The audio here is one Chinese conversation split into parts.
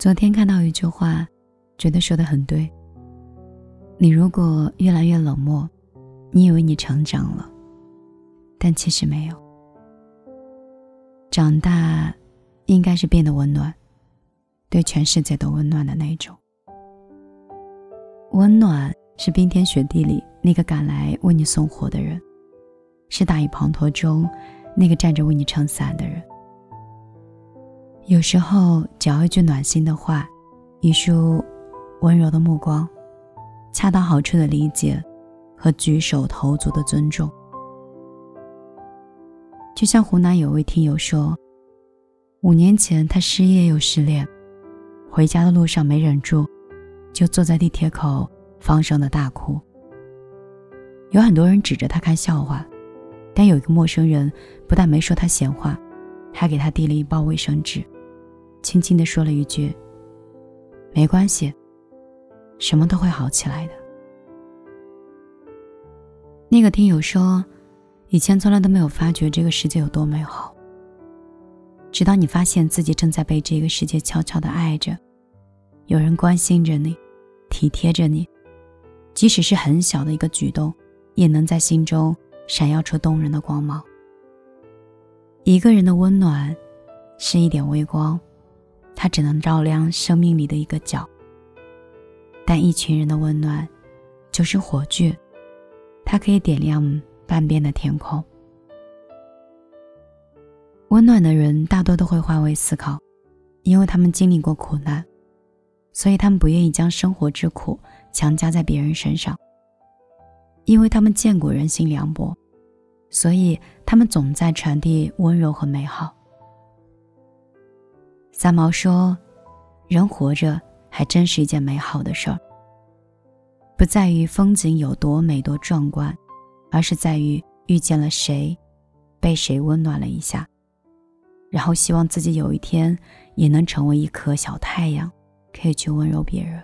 昨天看到一句话，觉得说的很对。你如果越来越冷漠，你以为你成长了，但其实没有。长大，应该是变得温暖，对全世界都温暖的那种。温暖是冰天雪地里那个赶来为你送火的人，是大雨滂沱中那个站着为你撑伞的人。有时候，只要一句暖心的话，一束温柔的目光，恰到好处的理解和举手投足的尊重，就像湖南有位听友说，五年前他失业又失恋，回家的路上没忍住，就坐在地铁口放声的大哭。有很多人指着他看笑话，但有一个陌生人不但没说他闲话，还给他递了一包卫生纸。轻轻地说了一句：“没关系，什么都会好起来的。”那个听友说：“以前从来都没有发觉这个世界有多美好，直到你发现自己正在被这个世界悄悄的爱着，有人关心着你，体贴着你，即使是很小的一个举动，也能在心中闪耀出动人的光芒。一个人的温暖，是一点微光。”它只能照亮生命里的一个角，但一群人的温暖，就是火炬，它可以点亮半边的天空。温暖的人大多都会换位思考，因为他们经历过苦难，所以他们不愿意将生活之苦强加在别人身上。因为他们见过人心凉薄，所以他们总在传递温柔和美好。三毛说：“人活着还真是一件美好的事儿，不在于风景有多美多壮观，而是在于遇见了谁，被谁温暖了一下，然后希望自己有一天也能成为一颗小太阳，可以去温柔别人。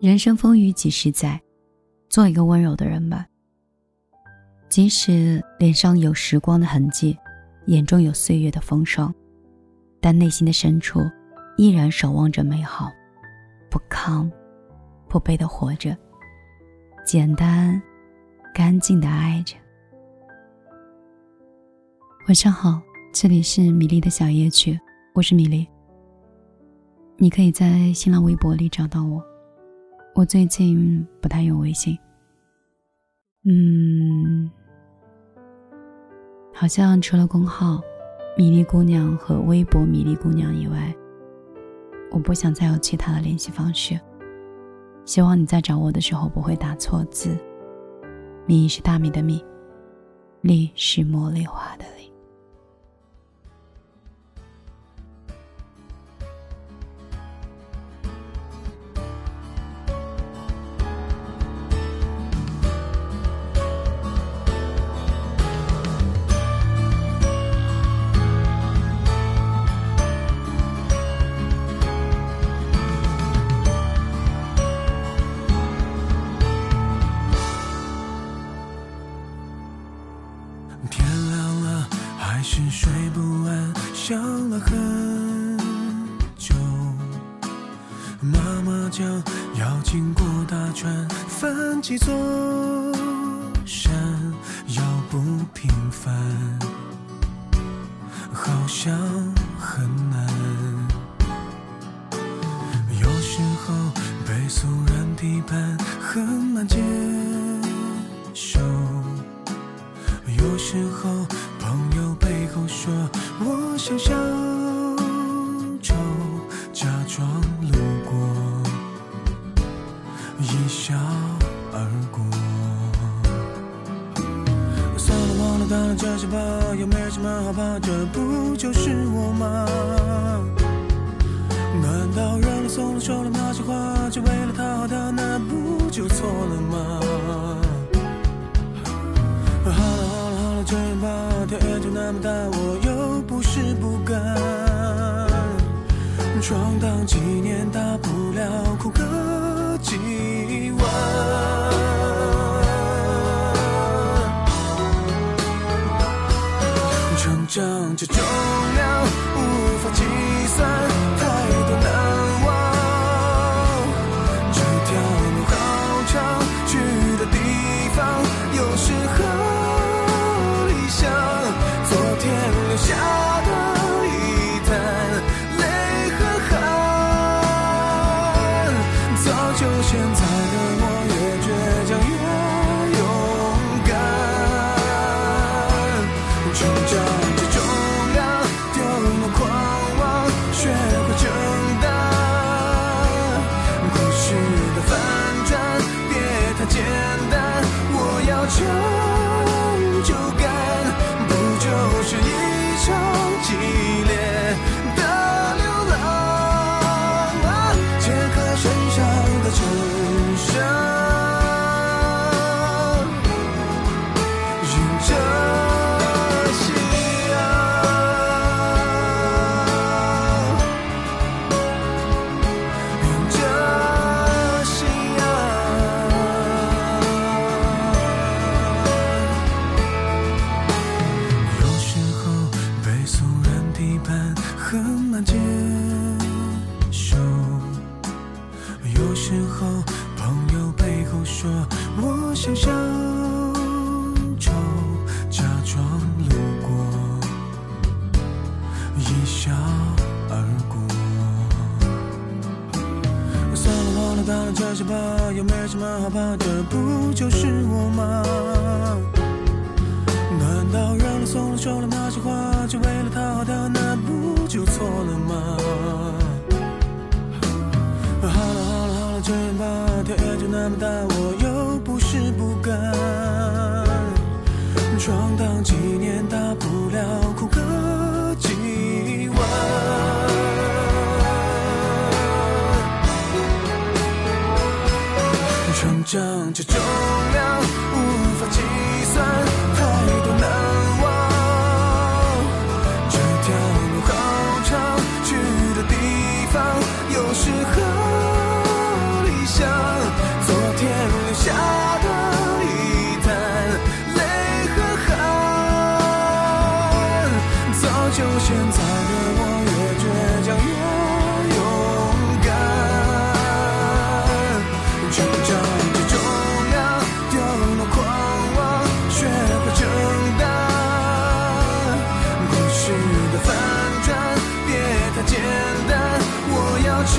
人生风雨几十载，做一个温柔的人吧。即使脸上有时光的痕迹，眼中有岁月的风霜。”但内心的深处，依然守望着美好，不亢，不卑的活着，简单，干净的爱着。晚上好，这里是米粒的小夜曲，我是米粒。你可以在新浪微博里找到我，我最近不太用微信。嗯，好像除了公号。米粒姑娘和微博米粒姑娘以外，我不想再有其他的联系方式。希望你在找我的时候不会打错字。米是大米的米，粒是茉莉花的想了很久，妈妈讲要经过大川，翻几座山，要不平凡，好像很难。有时候被俗人批判很难接受，有时候。了，忘了，当了这些吧，又没什么好怕，这不就是我吗？难道认了、送了、说了那些话，就为了讨好他，那不就错了吗？好了，好了，好了，这样吧。天就那么大，我又不是不敢闯荡几年，大成长这重量无法计算。说我想小丑，假装路过，一笑而过。算了，忘了，当了这些吧，又没什么好怕的，不就是我吗？难道让了松了说了那些话，只为了讨好他，那不就错了吗？好了好了好了，这样吧，天就那么大，我又不是不敢。闯荡几年，大不了哭个几晚。成长就就现在的我越倔强越勇敢。成长的重量，丢了狂妄，学会承担。故事的反转，别太简单，我要承